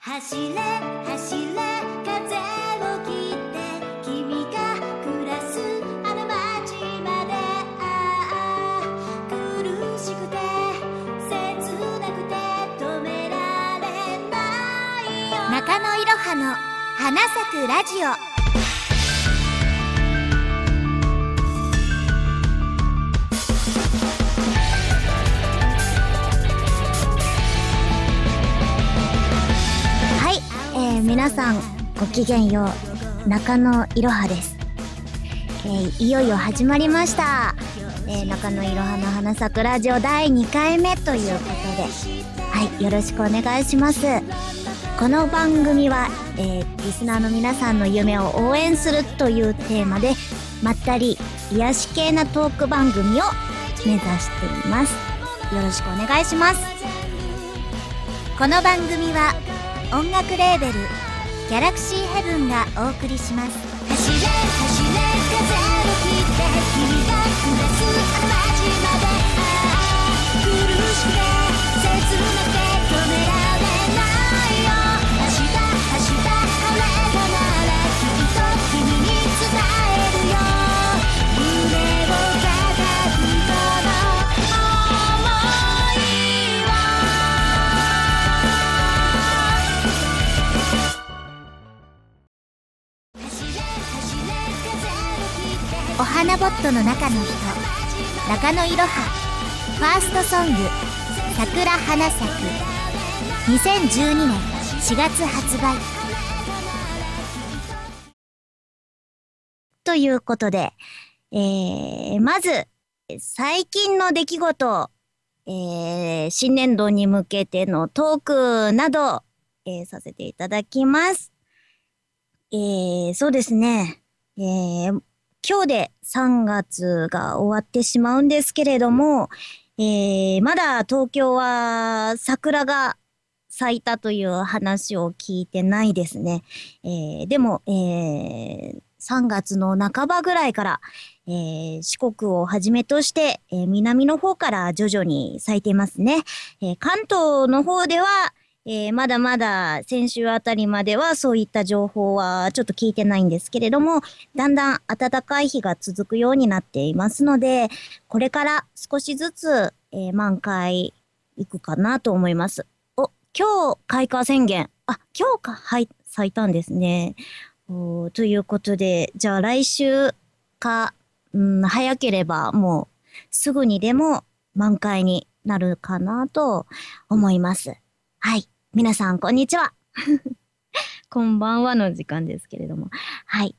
走れ走れ風を切って君が暮らすあの街までああ苦しくて切なくて止められないよ。中野いろはの花咲くラジオ。皆さんごきげんよう。中野いろはです、えー、いよいよ始まりました、えー、中野いろはの花咲くラジオ第2回目ということで。はいよろしくお願いします。この番組は、えー、リスナーの皆さんの夢を応援するというテーマでまったり癒し系なトーク番組を目指しています。よろしくお願いします。この番組は音楽レーベルギャラクシーヘブンがお送りします。走れ走れ風を切って君が暮らすあの街まで。ットの中の人中野いろはファーストソング「桜花咲く」2012年4月発売ということで、えー、まず最近の出来事、えー、新年度に向けてのトークなど、えー、させていただきます。えー、そうですね。えー、今日で3月が終わってしまうんですけれども、えー、まだ東京は桜が咲いたという話を聞いてないですね。えー、でも、えー、3月の半ばぐらいから、えー、四国をはじめとして、えー南の方から徐々に咲いていますね。えー関東の方では、えーまだまだ先週あたりまではそういった情報はちょっと聞いてないんですけれども、だんだん暖かい日が続くようになっていますので、これから少しずつ、えー満開行くかなと思います。お、今日開花宣言。あ、今日か、はい、咲いたんですね。おということで、じゃあ来週か、うん、早ければもうすぐにでも満開になるかなと思います。はい。皆さん、こんにちは。こんばんはの時間ですけれども。はい。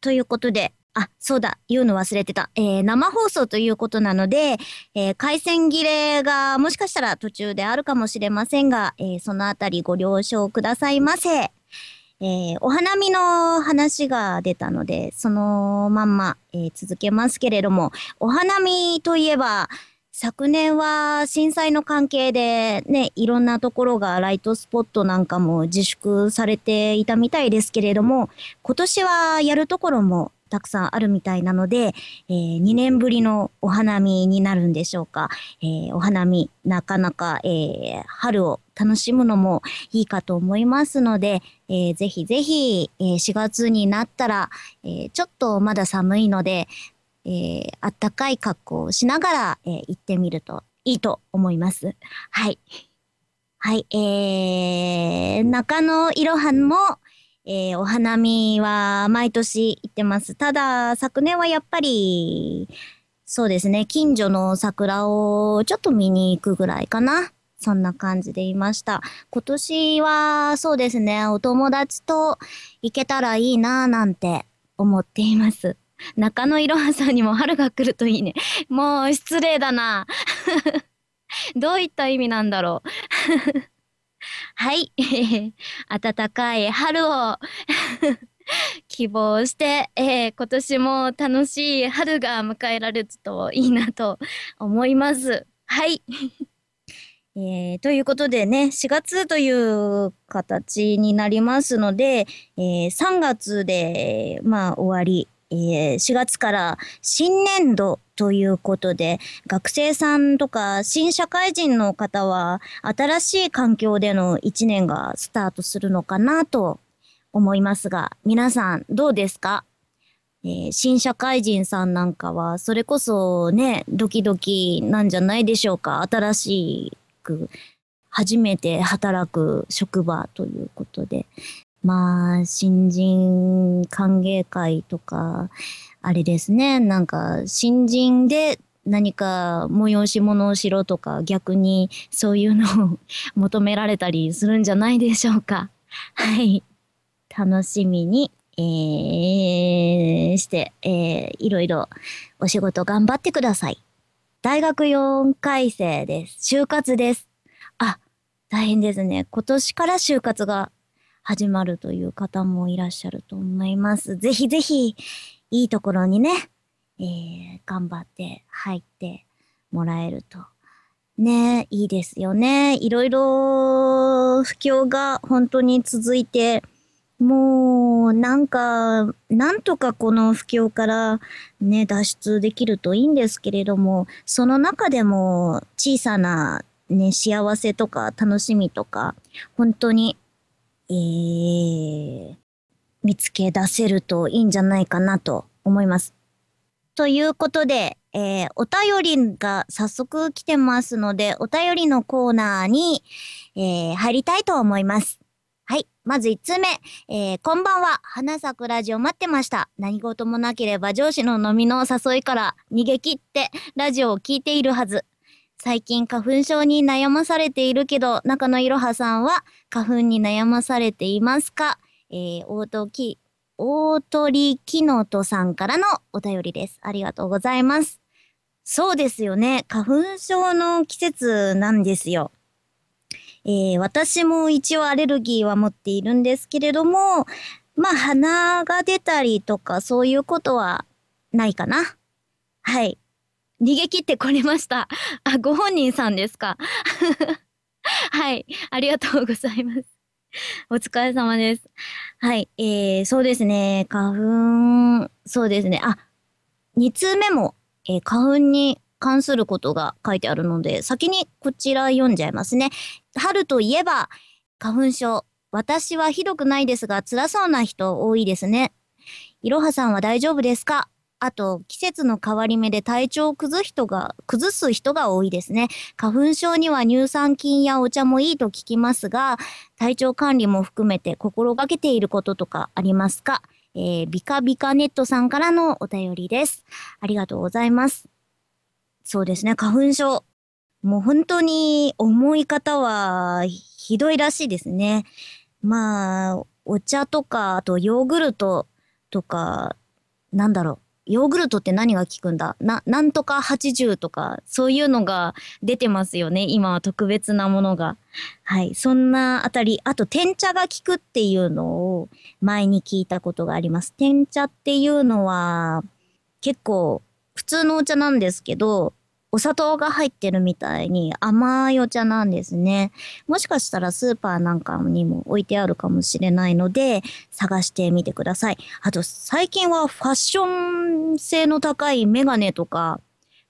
ということで、あ、そうだ、言うの忘れてた。えー生放送ということなので、えー回線切れがもしかしたら途中であるかもしれませんが、えーそのあたりご了承くださいませ。えーお花見の話が出たので、そのまんま、えー続けますけれども、お花見といえば、昨年は震災の関係でね、いろんなところがライトスポットなんかも自粛されていたみたいですけれども、今年はやるところもたくさんあるみたいなので、えー2年ぶりのお花見になるんでしょうか。えーお花見、なかなか、えー春を楽しむのもいいかと思いますので、えーぜひぜひ、えー4月になったら、えーちょっとまだ寒いので、えーあったかい格好をしながら、えー行ってみるといいと思います。はい。はい、えー、中野いろはも、えーお花見は毎年行ってます。ただ、昨年はやっぱり、そうですね、近所の桜をちょっと見に行くぐらいかな。そんな感じでいました。今年は、そうですね、お友達と行けたらいいなぁなんて思っています。中野いろはさんにも春が来るといいね。もう失礼だな。どういった意味なんだろう。はい。暖かい春を 希望して、えー今年も楽しい春が迎えられるといいなと思います。はい。えーということでね、4月という形になりますので、えー3月で、まあ終わり、4月から新年度ということで、学生さんとか新社会人の方は、新しい環境での1年がスタートするのかなと思いますが、皆さんどうですか？えー新社会人さんなんかは、それこそね、ドキドキなんじゃないでしょうか？新しく、初めて働く職場ということで。まあ、新人歓迎会とか、あれですね、なんか、新人で何か催し物をしろとか、逆にそういうのを 求められたりするんじゃないでしょうか。はい。楽しみに、えー、して、えー、いろいろお仕事頑張ってください。大学4回生です。就活です。あ、大変ですね。今年から就活が始まるという方もいらっしゃると思います。ぜひぜひ、いいところにね、えー、頑張って入ってもらえると。ね、いいですよね。いろいろ不況が本当に続いて、もう、なんか、なんとかこの不況からね、脱出できるといいんですけれども、その中でも小さなね、幸せとか楽しみとか、本当に、えー、見つけ出せるといいんじゃないかなと思います。ということで、えー、お便りが早速来てますので、お便りのコーナーに、えー、入りたいと思います。はい。まず1つ目。えー、こんばんは。花咲くラジオ待ってました。何事もなければ上司の飲みの誘いから逃げ切ってラジオを聞いているはず。最近花粉症に悩まされているけど、中野いろはさんは花粉に悩まされていますか？えー、大鳥きのとさんからのお便りです。ありがとうございます。そうですよね。花粉症の季節なんですよ。えー私も一応アレルギーは持っているんですけれども、まあ鼻が出たりとかそういうことはないかな。はい。逃げ切ってこれました。あ、ご本人さんですか？はい。ありがとうございます。お疲れ様です。はい。えー、そうですね。花粉、そうですね。あ、2通目も、えー花粉に関することが書いてあるので、先にこちら読んじゃいますね。春といえば、花粉症。私はひどくないですが、辛そうな人多いですね。いろはさんは大丈夫ですか？あと、季節の変わり目で体調を崩す人が、崩す人が多いですね。花粉症には乳酸菌やお茶もいいと聞きますが、体調管理も含めて心がけていることとかありますか？えー、ビカビカネットさんからのお便りです。ありがとうございます。そうですね、花粉症。もう本当に重い方はひどいらしいですね。まあ、お茶とか、あとヨーグルトとか、なんだろう。ヨーグルトって何が効くんだ？な、なんとか80とか、そういうのが出てますよね。今は特別なものが。はい。そんなあたり。あと、天茶が効くっていうのを前に聞いたことがあります。天茶っていうのは、結構、普通のお茶なんですけど、お砂糖が入ってるみたいに甘いお茶なんですね。もしかしたらスーパーなんかにも置いてあるかもしれないので、探してみてください。あと、最近はファッション性の高いメガネとか、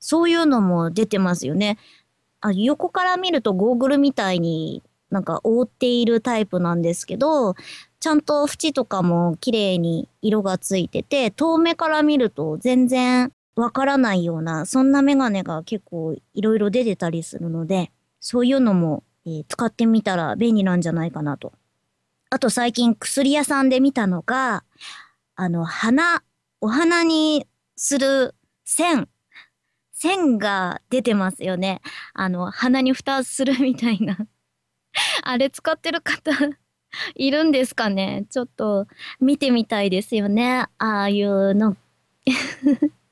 そういうのも出てますよね。あ横から見るとゴーグルみたいになんか覆っているタイプなんですけど、ちゃんと縁とかも綺麗に色がついてて、遠目から見ると全然わからないような、そんなメガネが結構いろいろ出てたりするので、そういうのも、えー使ってみたら便利なんじゃないかなと。あと最近薬屋さんで見たのが、あの、花、お花にする線、線が出てますよね。あの、鼻に蓋するみたいな。あれ使ってる方いるんですかね？ちょっと見てみたいですよね。ああいうの。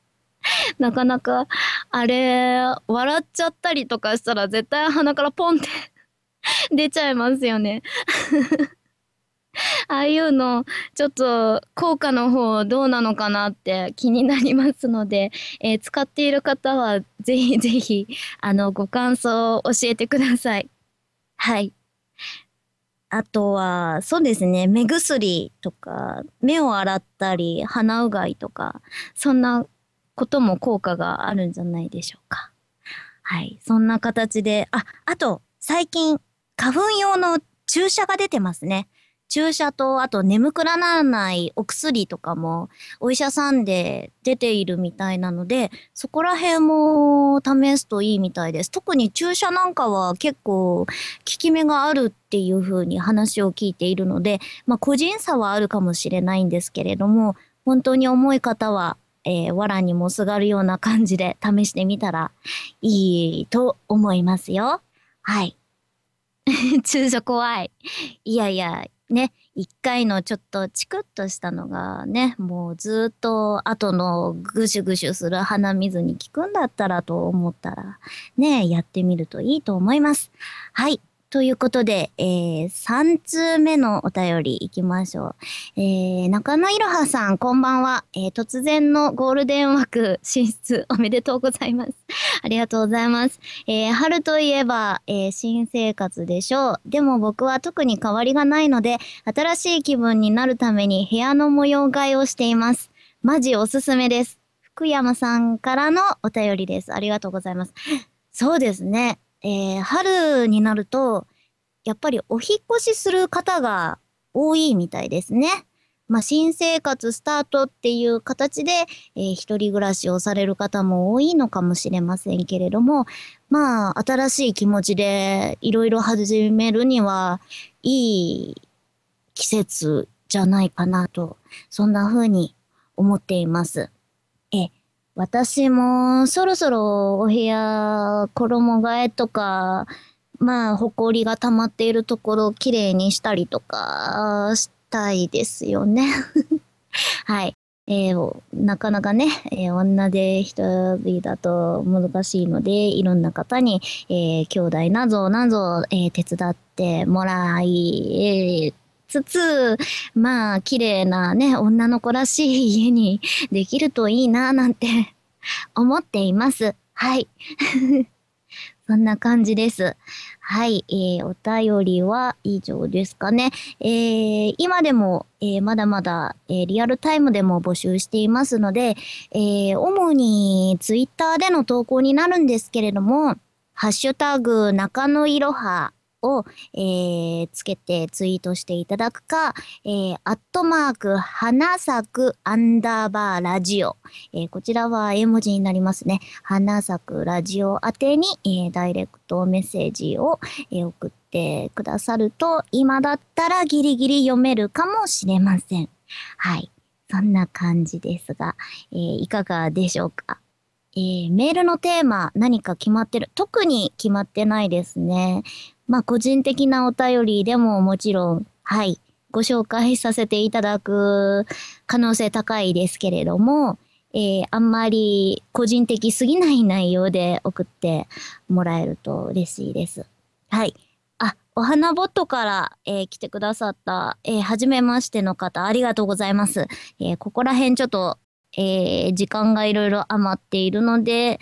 なかなか、あれ、笑っちゃったりとかしたら絶対鼻からポンって 出ちゃいますよね。ああいうの、ちょっと効果の方どうなのかなって気になりますので、えー使っている方はぜひぜひ、あの、ご感想を教えてください。はい。あとは、そうですね、目薬とか、目を洗ったり、鼻うがいとか、そんなことも効果があるんじゃないでしょうか。はい。そんな形で、あ、あと、最近、花粉用の注射が出てますね。注射と、あと眠くならないお薬とかも、お医者さんで出ているみたいなので、そこら辺も試すといいみたいです。特に注射なんかは結構効き目があるっていう風に話を聞いているので、まあ個人差はあるかもしれないんですけれども、本当に重い方は、えー、藁にもすがるような感じで試してみたらいいと思いますよ。はい。注射怖い。いやいや、ね、一回のちょっとチクッとしたのがね、もうずっと後のぐしゅぐしゅする鼻水に効くんだったらと思ったら、ね、やってみるといいと思います。はい。ということで、えー、3通目のお便り行きましょう。えー、中野いろはさん、こんばんは。えー、突然のゴールデン枠進出おめでとうございます。ありがとうございます。えー、春といえば、えー、新生活でしょう。でも僕は特に変わりがないので、新しい気分になるために部屋の模様替えをしています。マジおすすめです。福山さんからのお便りです。ありがとうございます。そうですね。えー、春になると、やっぱりお引越しする方が多いみたいですね。まあ、新生活スタートっていう形で、えー、一人暮らしをされる方も多いのかもしれませんけれども、まあ、新しい気持ちでいろいろ始めるには、いい季節じゃないかなと、そんな風に思っています。私もそろそろお部屋衣替えとか、まあ、埃が溜まっているところをきれいにしたりとかしたいですよね。はい。えー、なかなかね、えー、女で一人だと難しいので、いろんな方に、えー、兄弟などなど、えー、手伝ってもらい、えー、つつ、まあ、綺麗なね、女の子らしい家にできるといいな、なんて 思っています。はい。そんな感じです。はい、えー、お便りは以上ですかね。えー、今でも、えー、まだまだ、えー、リアルタイムでも募集していますので、えー、主にツイッターでの投稿になるんですけれども、ハッシュタグ中野いろはを、えー、つけてツイートしていただくか、えー、アットマーク、花咲くアンダーバーラジオ。えー、こちらは絵文字になりますね。花咲くラジオ宛てに、えー、ダイレクトメッセージを、えー、送ってくださると、今だったらギリギリ読めるかもしれません。はい。そんな感じですが、えー、いかがでしょうかえー、メールのテーマ何か決まってる？特に決まってないですね。まあ個人的なお便りでももちろん、はい、ご紹介させていただく可能性高いですけれども、えー、あんまり個人的すぎない内容で送ってもらえると嬉しいです。はい。あ、お花ボットから、えー、来てくださった、えー、初めましての方、ありがとうございます。えー、ここら辺ちょっと、えー、時間がいろいろ余っているので、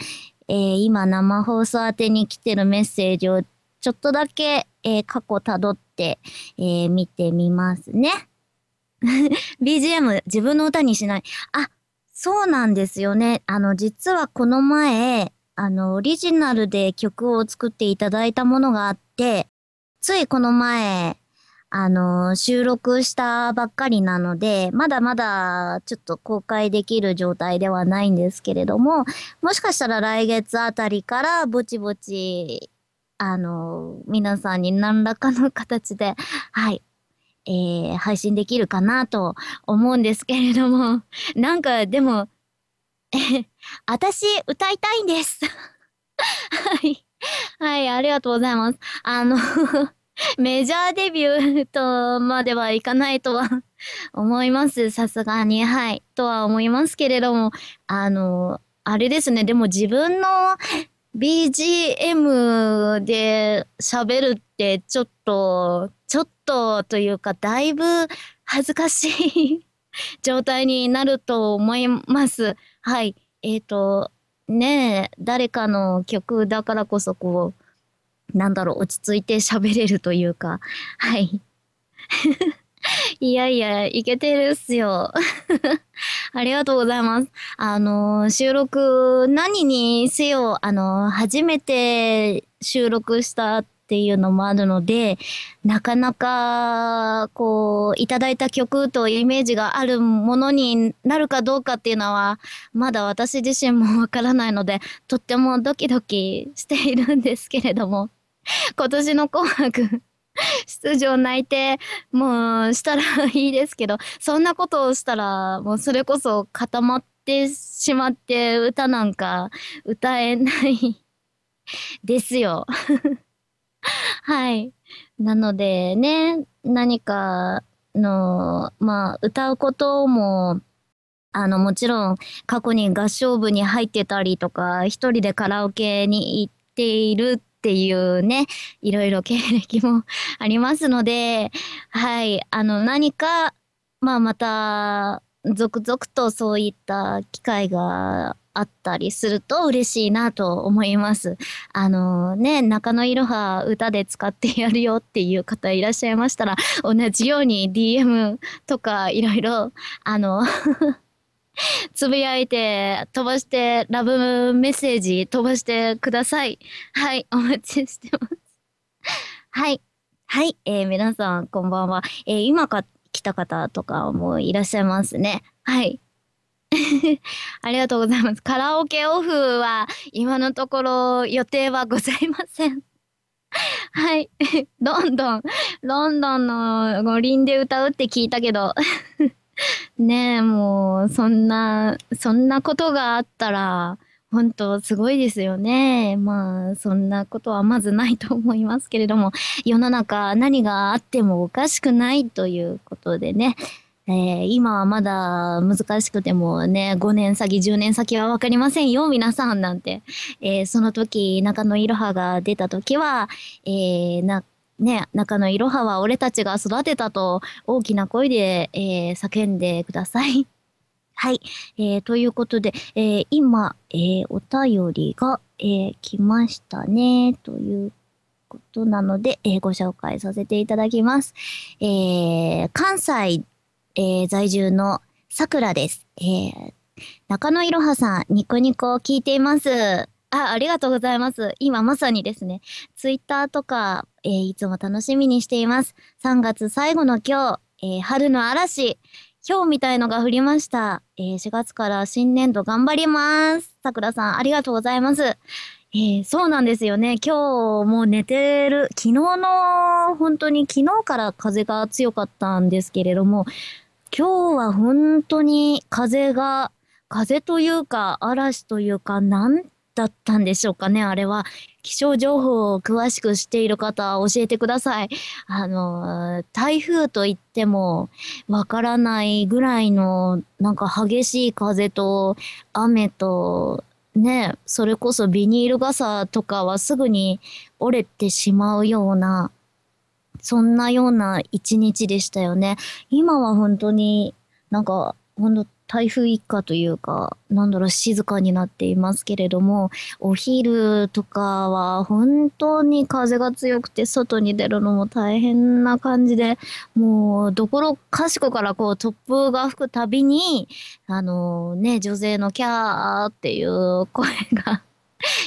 えー、今生放送宛てに来てるメッセージをちょっとだけ、えー、過去辿って、えー、見てみますね。BGM 自分の歌にしない。あ、そうなんですよね。あの、実はこの前、あの、オリジナルで曲を作っていただいたものがあって、ついこの前、あの、収録したばっかりなので、まだまだちょっと公開できる状態ではないんですけれども、もしかしたら来月あたりからぼちぼちあの、皆さんに何らかの形で、はい、えー、配信できるかなと思うんですけれども、なんかでも、え、私歌いたいんです。はい。はい、ありがとうございます。あの メジャーデビューとまではいかないとは思います。さすがに。はい。とは思いますけれども、あの、あれですね。でも自分の BGM で喋るってちょっと、ちょっとというかだいぶ恥ずかしい 状態になると思います。はい。えっ、ー、と、ねえ、誰かの曲だからこそこう、なんだろう、落ち着いて喋れるというか、はい。いやいや、いけてるっすよ。ありがとうございます。あの、収録、何にせよ、あの、初めて収録したっていうのもあるので、なかなか、こう、いただいた曲とイメージがあるものになるかどうかっていうのは、まだ私自身もわからないので、とってもドキドキしているんですけれども、今年の紅白、出場内定もうしたらいいですけどそんなことをしたらもうそれこそ固まってしまって歌なんか歌えないですよ。はい。なのでね何かのまあ歌うこともあのもちろん過去に合唱部に入ってたりとか一人でカラオケに行っているっていうね、いろいろ経歴も ありますので、はい、あの、何か、まあまた、続々とそういった機会があったりすると嬉しいなと思います。あのね、中野いろは歌で使ってやるよっていう方いらっしゃいましたら、同じように DM とかいろいろ、あの つぶやいて、飛ばして、ラブメッセージ飛ばしてください。はい、お待ちしてます。はい。はい、えー、皆さん、こんばんは。えー、今か来た方とかもいらっしゃいますね。はい。ありがとうございます。カラオケオフは今のところ予定はございません。はい。ロンドン、ロンドンの五輪で歌うって聞いたけど ねえ、もう、そんな、そんなことがあったら、本当すごいですよね。まあ、そんなことはまずないと思いますけれども、世の中何があってもおかしくないということでね、えー、今はまだ難しくてもね、5年先、10年先はわかりませんよ、皆さんなんて。えー、その時、中野いろはが出た時は、えー、な、ね、中野いろはは俺たちが育てたと大きな声で、えー、叫んでください。はい。えー、ということで、えー、今、えー、お便りが、えー、来ましたね。ということなので、えー、ご紹介させていただきます。えー、関西、えー、在住のさくらです。えー、中野いろはさん、ニコニコを聞いています。あ、ありがとうございます。今まさにですね、ツイッターとか、えー、いつも楽しみにしています。3月最後の今日、えー、春の嵐、今日みたいのが降りました。えー、4月から新年度頑張ります。さくらさん、ありがとうございます。えー、そうなんですよね。今日もう寝てる、昨日の、本当に昨日から風が強かったんですけれども、今日は本当に風が、風というか嵐というか、なんだったんでしょうかね、あれは。気象情報を詳しく知っている方、教えてください。あの、台風といってもわからないぐらいの、なんか激しい風と雨と、ね、それこそビニール傘とかはすぐに折れてしまうような、そんなような一日でしたよね。今は本当になんか、本当台風一過というか、なんだろう、静かになっていますけれども、お昼とかは本当に風が強くて外に出るのも大変な感じで、もう、どころかしこからこう突風が吹くたびに、あのね、女性のキャーっていう声が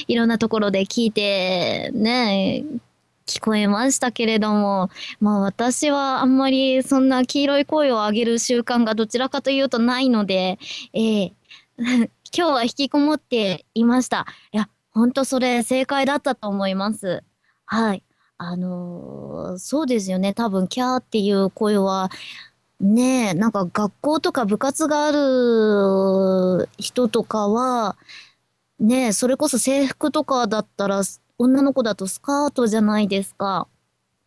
いろんなところで聞いて、ね、聞こえましたけれども、まあ私はあんまりそんな黄色い声を上げる習慣がどちらかというとないので、えー、今日は引きこもっていました。いや、ほんとそれ正解だったと思います。はい。あのー、そうですよね。多分、キャーっていう声は、ねえ、なんか学校とか部活がある人とかは、ねえ、それこそ制服とかだったら女の子だとスカートじゃないですか。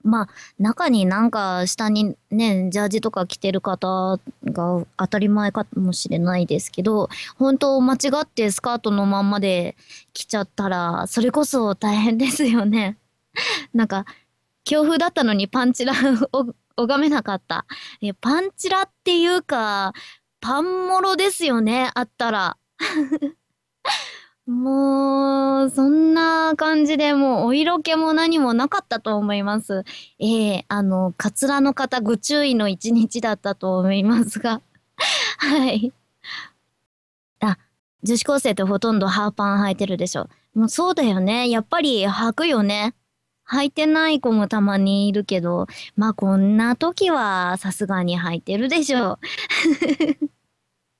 まあ、中になんか下にね、ジャージとか着てる方が当たり前かもしれないですけど、本当間違ってスカートのまんまで着ちゃったら、それこそ大変ですよね。なんか、強風だったのにパンチラを 拝めなかった。え、パンチラっていうか、パンモロですよね、あったら。もう、そんな感じでもうお色気も何もなかったと思います。ええあの、カツラの方ご注意の一日だったと思いますが。はい。あ、女子高生ってほとんどハーパン履いてるでしょ。もうそうだよね。やっぱり履くよね。履いてない子もたまにいるけど、まあこんな時はさすがに履いてるでしょう。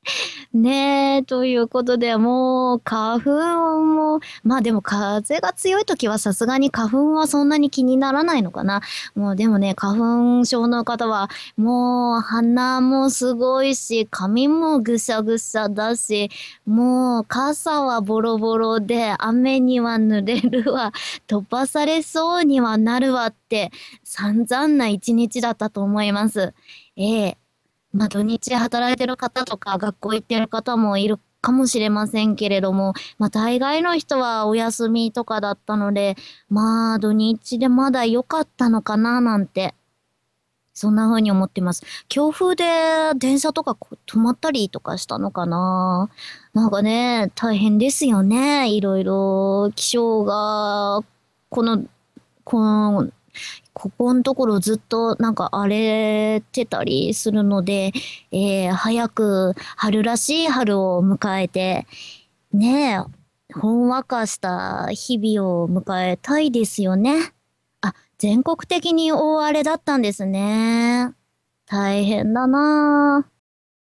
ねえ、ということで、もう、花粉も、まあでも風が強い時はさすがに花粉はそんなに気にならないのかな。もうでもね、花粉症の方は、もう鼻もすごいし、髪もぐさぐさだし、もう傘はボロボロで、雨には濡れるわ、飛ばされそうにはなるわって、散々な一日だったと思います。ええまあ土日働いてる方とか学校行ってる方もいるかもしれませんけれども、まあ大概の人はお休みとかだったので、まあ土日でまだ良かったのかななんて、そんな風に思ってます。強風で電車とか止まったりとかしたのかななんかね、大変ですよね。いろいろ気象が、この、この、ここのところずっとなんか荒れてたりするので、えー早く春らしい春を迎えて、ねえ、ほんわかした日々を迎えたいですよね。あ、全国的に大荒れだったんですね。大変だなあ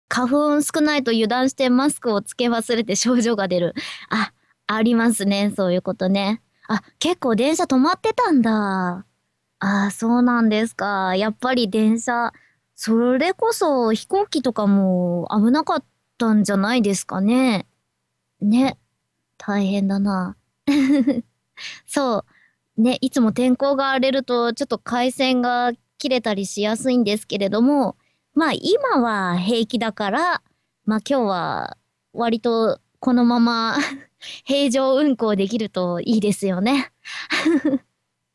花粉少ないと油断してマスクをつけ忘れて症状が出る。あ、ありますね。そういうことね。あ、結構電車止まってたんだ。ああ、そうなんですか。やっぱり電車、それこそ飛行機とかも危なかったんじゃないですかね。ね。大変だな。そう。ね、いつも天候が荒れるとちょっと回線が切れたりしやすいんですけれども、まあ今は平気だから、まあ今日は割とこのまま 平常運行できるといいですよね。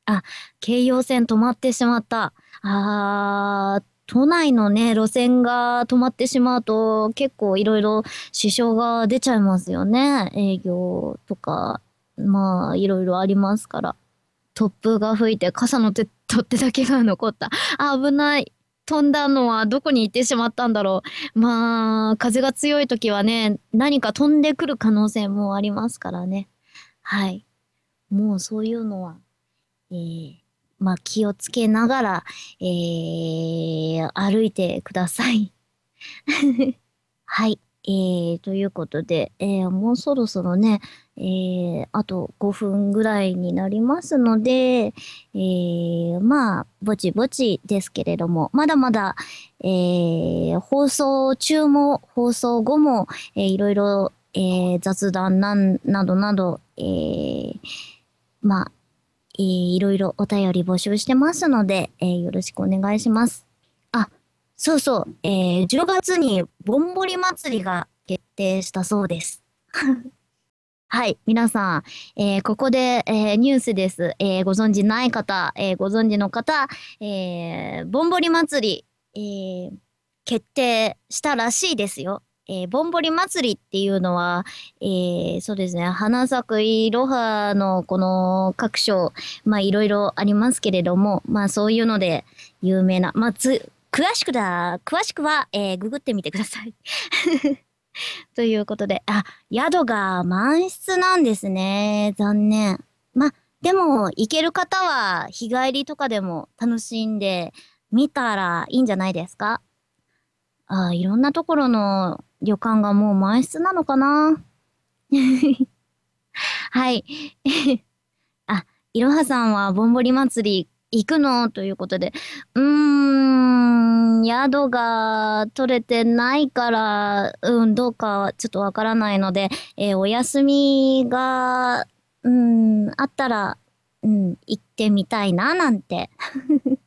あ、京葉線止まってしまった。あー、都内のね、路線が止まってしまうと結構いろいろ支障が出ちゃいますよね。営業とか、まあいろいろありますから。突風が吹いて傘の手 取っ手だけが残った。あ、危ない。飛んだのはどこに行ってしまったんだろう。まあ、風が強い時はね、何か飛んでくる可能性もありますからね。はい。もうそういうのは、えー、まあ気をつけながら、えー、歩いてください。はい。えー、ということで、えー、もうそろそろね、えー、あと5分ぐらいになりますので、えー、まあ、ぼちぼちですけれども、まだまだ、えー、放送中も放送後も、えー、いろいろ、えー、雑談ななどなど、えー、まあ、えー、いろいろお便り募集してますので、えー、よろしくお願いします。あ、そうそう、えー、10月にぼんぼり祭りが決定したそうです。はい、皆さん、えーここで、えーニュースです。えーご存知ない方、えーご存知の方、えーぼんぼり祭り、えー決定したらしいですよ。えーぼんぼり祭りっていうのは、えーそうですね、花咲くいろはのこの各所、まあいろいろありますけれども、まあそういうので有名な、まあつ、詳しくだ、詳しくは、えーググってみてください。ということで、あ、宿が満室なんですね。残念。ま、でも、行ける方は日帰りとかでも楽しんでみたらいいんじゃないですか？あ、いろんなところの旅館がもう満室なのかな？はい。あ、いろはさんはぼんぼり祭り行くの？ということで。うーん、宿が取れてないから、うん、どうかちょっとわからないので、えーお休みが、うん、あったら、うん、行ってみたいな、なんて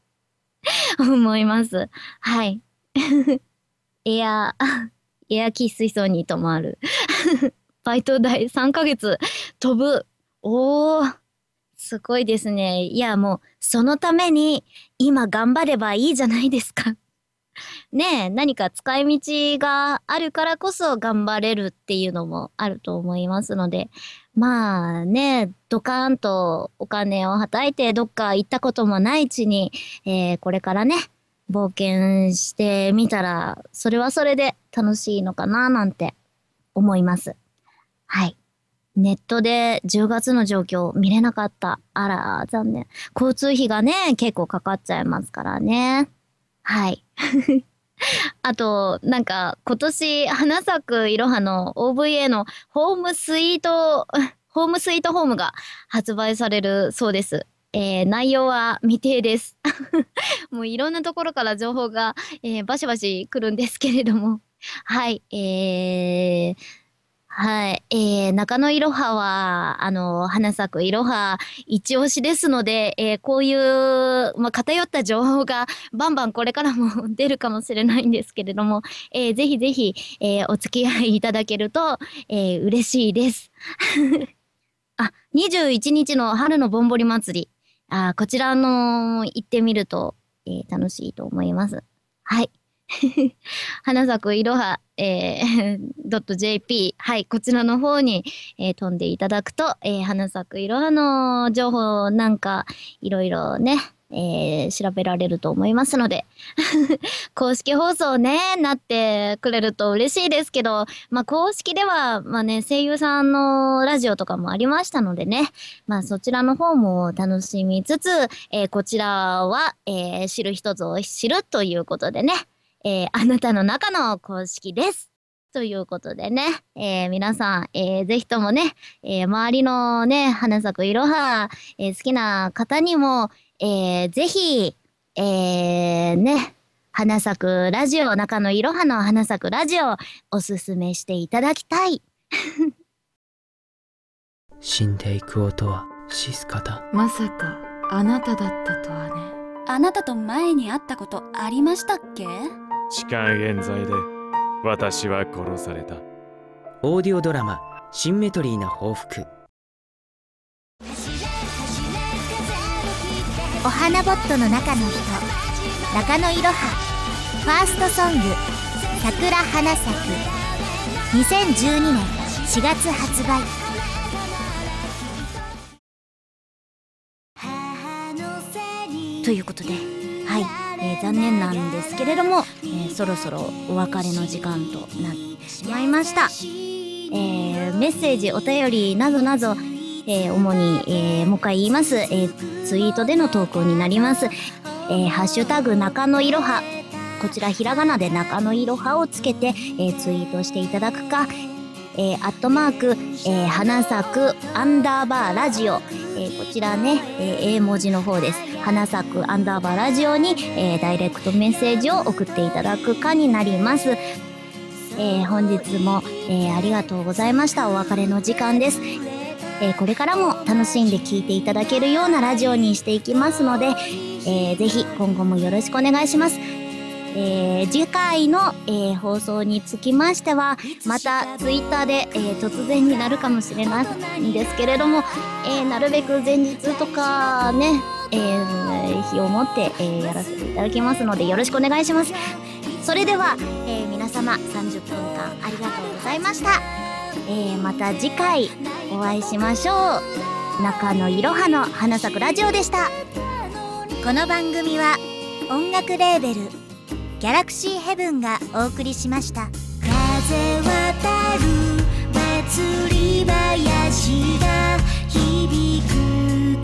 思います。はい。エア、エア喫水槽に泊まる。バイト代3ヶ月飛ぶ。おー。すごいですね。いや、もう、そのために、今頑張ればいいじゃないですか。ねえ、何か使い道があるからこそ頑張れるっていうのもあると思いますので、まあね、ドカーンとお金をはたいてどっか行ったこともない地に、えーこれからね、冒険してみたら、それはそれで楽しいのかななんて思います。はい。ネットで10月の状況見れなかった。あら、残念。交通費がね、結構かかっちゃいますからね。はい。あと、なんか、今年、花咲くいろはの OVA のホームスイート、ホームスイートホームが発売されるそうです。えー内容は未定です。もういろんなところから情報が、えーバシバシ来るんですけれども。はい。えー、はい。えー、中野いろはは、あの、花咲くいろは一押しですので、えーこういう、まあ、偏った情報がバンバンこれからも出るかもしれないんですけれども、えーぜひぜひ、えーお付き合いいただけると、えー嬉しいです。あ、21日の春のぼんぼり祭り。あこちらの行ってみると、えー楽しいと思います。はい。花咲くいろは、えー、.jp、はい、こちらの方に、えー飛んでいただくと、えー花咲くいろはの情報なんか、いろいろね、えー調べられると思いますので、公式放送ね、なってくれると嬉しいですけど、まあ公式では、まあね、声優さんのラジオとかもありましたのでね、まあそちらの方も楽しみつつ、えーこちらは、えー知る人ぞ知るということでね、えーあなたの中の公式です。ということでね、えー皆さん、えーぜひともね、えー周りのね、花咲くいろは、えー好きな方にも、えーぜひ、えーね、花咲くラジオ、中のいろはの花咲くラジオ、おすすめしていただきたい。死んでいく音はシスカだ。まさかあなただったとはね。あなたと前に会ったことありましたっけ？痴漢冤罪で私は殺された。オーディオドラマ「シンメトリーな報復お花ボットの中の人中野いろはファーストソング「桜花咲く」2012年4月発売ということで、はい、えー残念なんですけれども、えーそろそろお別れの時間となってしまいました。えーメッセージ、お便りなどなど、えー主に、えーもう一回言います、えーツイートでの投稿になります。えーハッシュタグ中野いろは、こちらひらがなで中野いろはをつけて、えーツイートしていただくか、えーアットマーク、えー花咲くアンダーバーラジオ、えーこちらね、えー英文字の方です。花咲くアンダーバーラジオに、えーダイレクトメッセージを送っていただくかになります。えー本日も、えーありがとうございました。お別れの時間です。えーこれからも楽しんで聴いていただけるようなラジオにしていきますので、えーぜひ今後もよろしくお願いします。えー次回の、えー放送につきましては、またツイッターで、えー突然になるかもしれないんですけれども、えなるべく前日とかね、え日をもって、えやらせていただきますのでよろしくお願いします。それでは、え皆様30分間ありがとうございました。えーまた次回お会いしましょう。中野いろはの花咲くラジオでした。この番組は音楽レーベルギャラクシーヘブンがお送りしました風渡る祭り林が響く